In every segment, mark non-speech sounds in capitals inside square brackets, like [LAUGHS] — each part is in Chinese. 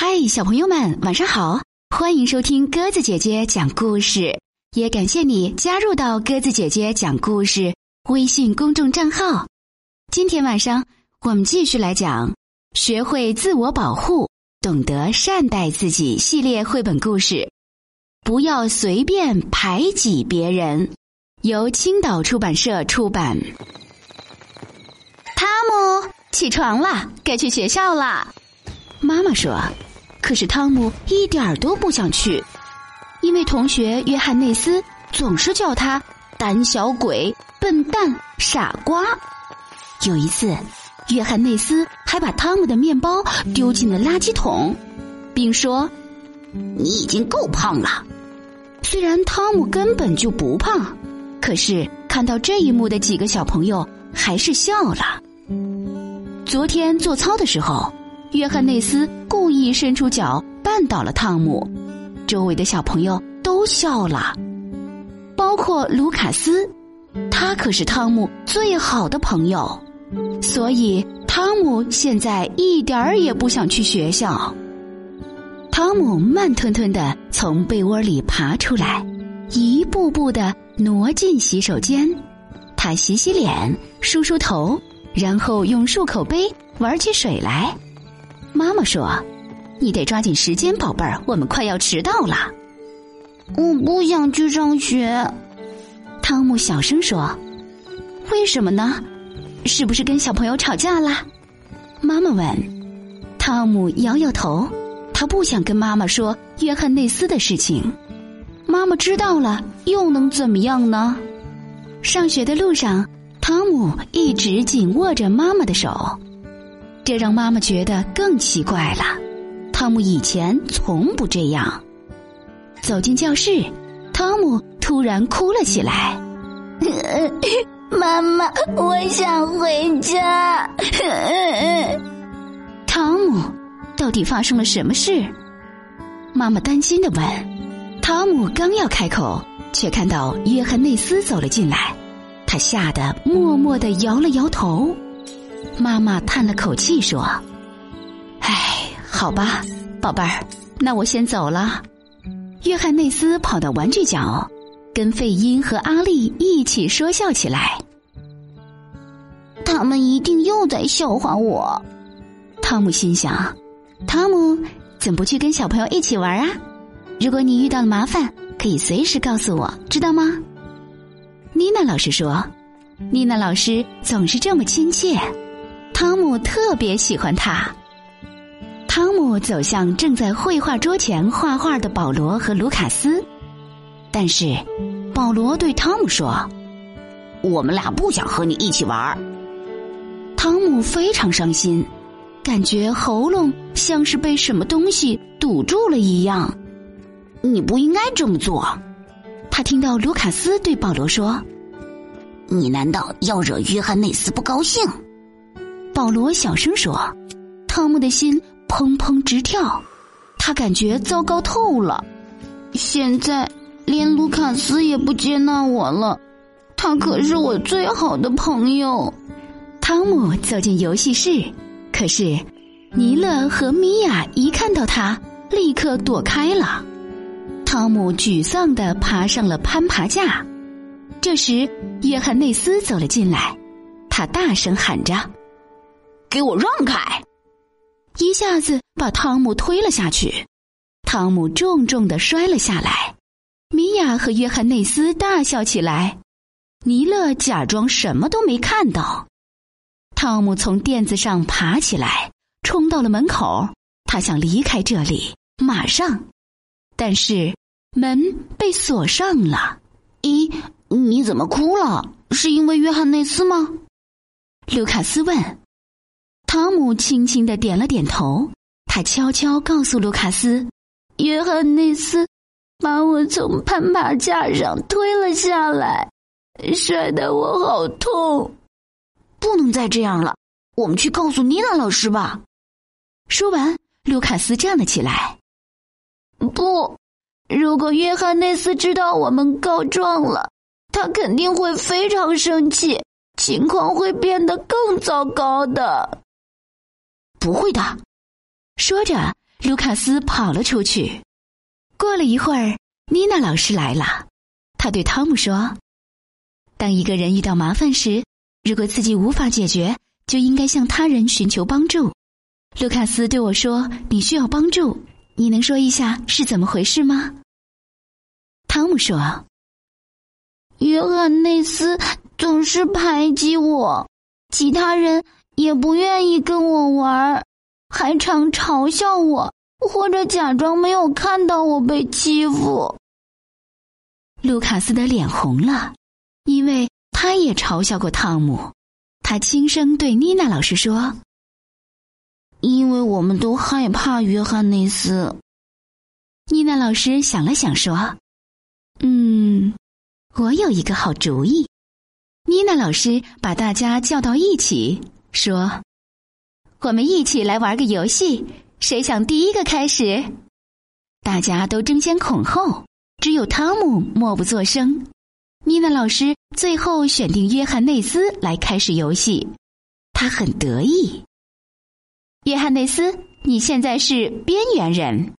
嗨，小朋友们，晚上好！欢迎收听鸽子姐姐讲故事，也感谢你加入到鸽子姐姐讲故事微信公众账号。今天晚上我们继续来讲《学会自我保护，懂得善待自己》系列绘本故事。不要随便排挤别人，由青岛出版社出版。汤姆，起床了，该去学校了。妈妈说：“可是汤姆一点儿都不想去，因为同学约翰内斯总是叫他胆小鬼、笨蛋、傻瓜。有一次，约翰内斯还把汤姆的面包丢进了垃圾桶，并说：‘你已经够胖了。’虽然汤姆根本就不胖，可是看到这一幕的几个小朋友还是笑了。昨天做操的时候。”约翰内斯意伸出脚绊倒了汤姆，周围的小朋友都笑了，包括卢卡斯，他可是汤姆最好的朋友，所以汤姆现在一点儿也不想去学校。汤姆慢吞吞的从被窝里爬出来，一步步的挪进洗手间，他洗洗脸，梳梳头，然后用漱口杯玩起水来。妈妈说：“你得抓紧时间，宝贝儿，我们快要迟到了。”我不想去上学。汤姆小声说：“为什么呢？是不是跟小朋友吵架了？”妈妈问。汤姆摇摇头，他不想跟妈妈说约翰内斯的事情。妈妈知道了又能怎么样呢？上学的路上，汤姆一直紧握着妈妈的手。这让妈妈觉得更奇怪了。汤姆以前从不这样。走进教室，汤姆突然哭了起来：“ [LAUGHS] 妈妈，我想回家。[LAUGHS] ”汤姆，到底发生了什么事？妈妈担心的问。汤姆刚要开口，却看到约翰内斯走了进来，他吓得默默的摇了摇头。妈妈叹了口气说：“唉，好吧，宝贝儿，那我先走了。”约翰内斯跑到玩具角，跟费因和阿丽一起说笑起来。他们一定又在笑话我，汤姆心想：“汤姆，怎不去跟小朋友一起玩啊？如果你遇到了麻烦，可以随时告诉我，知道吗？”妮娜老师说：“妮娜老师总是这么亲切。”汤姆特别喜欢他。汤姆走向正在绘画桌前画画的保罗和卢卡斯，但是保罗对汤姆说：“我们俩不想和你一起玩。”汤姆非常伤心，感觉喉咙像是被什么东西堵住了一样。你不应该这么做。他听到卢卡斯对保罗说：“你难道要惹约翰内斯不高兴？”保罗小声说：“汤姆的心砰砰直跳，他感觉糟糕透了。现在连卢卡斯也不接纳我了，他可是我最好的朋友。”汤姆走进游戏室，可是尼勒和米娅一看到他，立刻躲开了。汤姆沮丧的爬上了攀爬架。这时，约翰内斯走了进来，他大声喊着。给我让开！一下子把汤姆推了下去，汤姆重重的摔了下来。米娅和约翰内斯大笑起来，尼勒假装什么都没看到。汤姆从垫子上爬起来，冲到了门口，他想离开这里，马上。但是门被锁上了。咦，你怎么哭了？是因为约翰内斯吗？卢卡斯问。汤姆轻轻的点了点头，他悄悄告诉卢卡斯：“约翰内斯把我从攀爬架上推了下来，摔得我好痛。不能再这样了，我们去告诉妮娜老师吧。”说完，卢卡斯站了起来。“不，如果约翰内斯知道我们告状了，他肯定会非常生气，情况会变得更糟糕的。”不会的，说着，卢卡斯跑了出去。过了一会儿，妮娜老师来了，她对汤姆说：“当一个人遇到麻烦时，如果自己无法解决，就应该向他人寻求帮助。”卢卡斯对我说：“你需要帮助，你能说一下是怎么回事吗？”汤姆说：“约翰内斯总是排挤我，其他人也不愿意跟我玩，还常嘲笑我。”或者假装没有看到我被欺负。卢卡斯的脸红了，因为他也嘲笑过汤姆。他轻声对妮娜老师说：“因为我们都害怕约翰内斯。”妮娜老师想了想说：“嗯，我有一个好主意。”妮娜老师把大家叫到一起说：“我们一起来玩个游戏。”谁想第一个开始？大家都争先恐后，只有汤姆默不作声。妮娜老师最后选定约翰内斯来开始游戏，他很得意。约翰内斯，你现在是边缘人。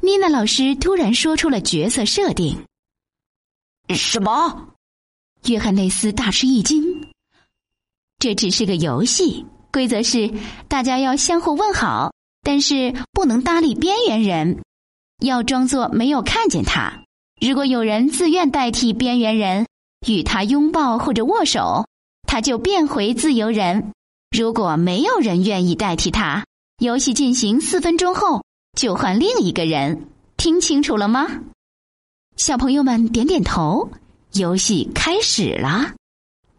妮娜老师突然说出了角色设定。什么？约翰内斯大吃一惊。这只是个游戏，规则是大家要相互问好。但是不能搭理边缘人，要装作没有看见他。如果有人自愿代替边缘人与他拥抱或者握手，他就变回自由人；如果没有人愿意代替他，游戏进行四分钟后就换另一个人。听清楚了吗？小朋友们点点头。游戏开始了，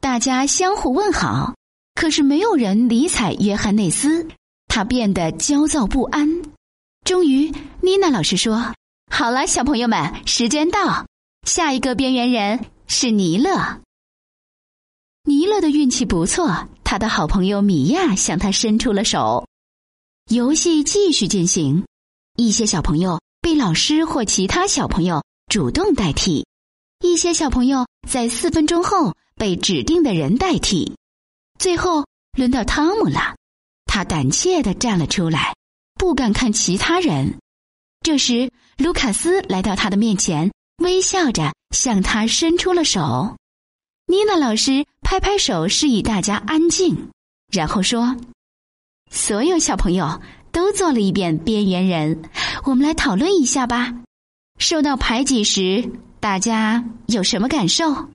大家相互问好，可是没有人理睬约翰内斯。他变得焦躁不安。终于，妮娜老师说：“好了，小朋友们，时间到，下一个边缘人是尼勒。尼勒的运气不错，他的好朋友米娅向他伸出了手。游戏继续进行，一些小朋友被老师或其他小朋友主动代替，一些小朋友在四分钟后被指定的人代替。最后，轮到汤姆了。”他胆怯的站了出来，不敢看其他人。这时，卢卡斯来到他的面前，微笑着向他伸出了手。妮娜老师拍拍手，示意大家安静，然后说：“所有小朋友都做了一遍边缘人，我们来讨论一下吧。受到排挤时，大家有什么感受？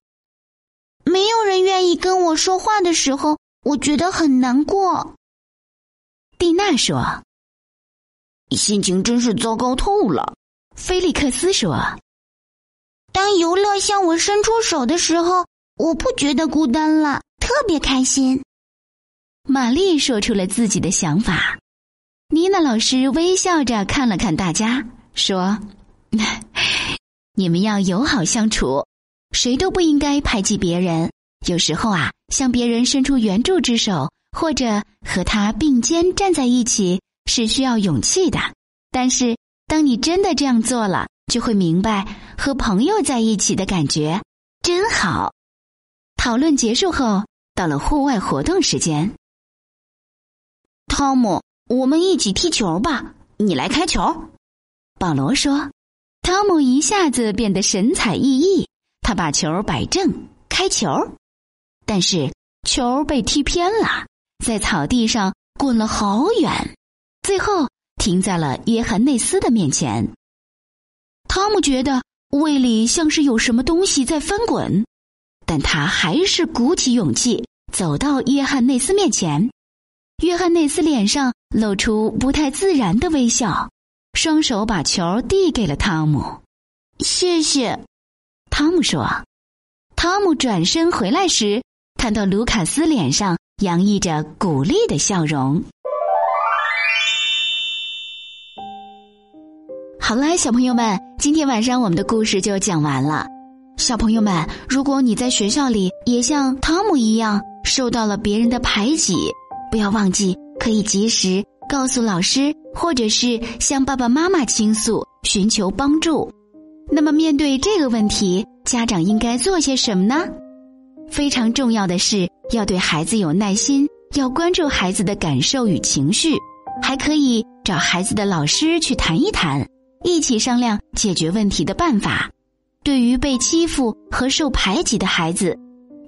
没有人愿意跟我说话的时候，我觉得很难过。”蒂娜说：“心情真是糟糕透了。”菲利克斯说：“当游乐向我伸出手的时候，我不觉得孤单了，特别开心。”玛丽说出了自己的想法。妮娜老师微笑着看了看大家，说：“ [LAUGHS] 你们要友好相处，谁都不应该排挤别人。有时候啊，向别人伸出援助之手。”或者和他并肩站在一起是需要勇气的，但是当你真的这样做了，就会明白和朋友在一起的感觉真好。讨论结束后，到了户外活动时间。汤姆，我们一起踢球吧，你来开球。保罗说。汤姆一下子变得神采奕奕，他把球摆正，开球，但是球被踢偏了。在草地上滚了好远，最后停在了约翰内斯的面前。汤姆觉得胃里像是有什么东西在翻滚，但他还是鼓起勇气走到约翰内斯面前。约翰内斯脸上露出不太自然的微笑，双手把球递给了汤姆。谢谢，汤姆说。汤姆转身回来时，看到卢卡斯脸上。洋溢着鼓励的笑容。好了，小朋友们，今天晚上我们的故事就讲完了。小朋友们，如果你在学校里也像汤姆一样受到了别人的排挤，不要忘记可以及时告诉老师，或者是向爸爸妈妈倾诉，寻求帮助。那么，面对这个问题，家长应该做些什么呢？非常重要的是。要对孩子有耐心，要关注孩子的感受与情绪，还可以找孩子的老师去谈一谈，一起商量解决问题的办法。对于被欺负和受排挤的孩子，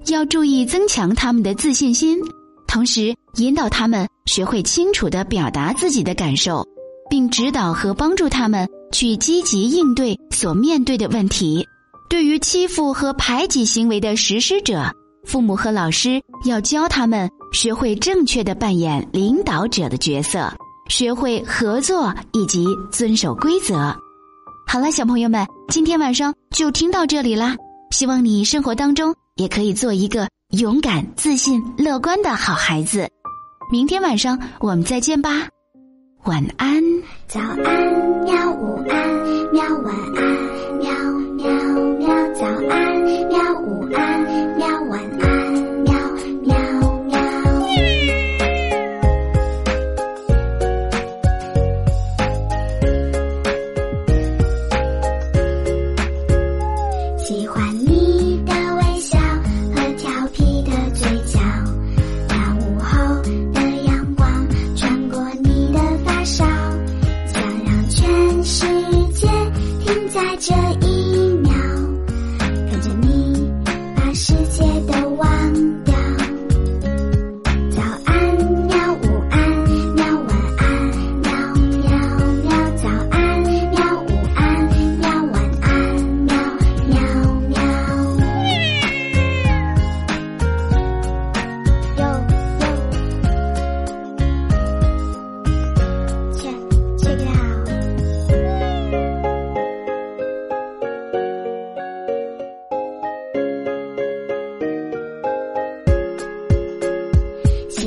要注意增强他们的自信心，同时引导他们学会清楚的表达自己的感受，并指导和帮助他们去积极应对所面对的问题。对于欺负和排挤行为的实施者，父母和老师要教他们学会正确的扮演领导者的角色，学会合作以及遵守规则。好了，小朋友们，今天晚上就听到这里啦。希望你生活当中也可以做一个勇敢、自信、乐观的好孩子。明天晚上我们再见吧，晚安。早安喵，午安。喵，晚安。喵喵喵，早安。喵，午安。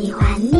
喜欢。你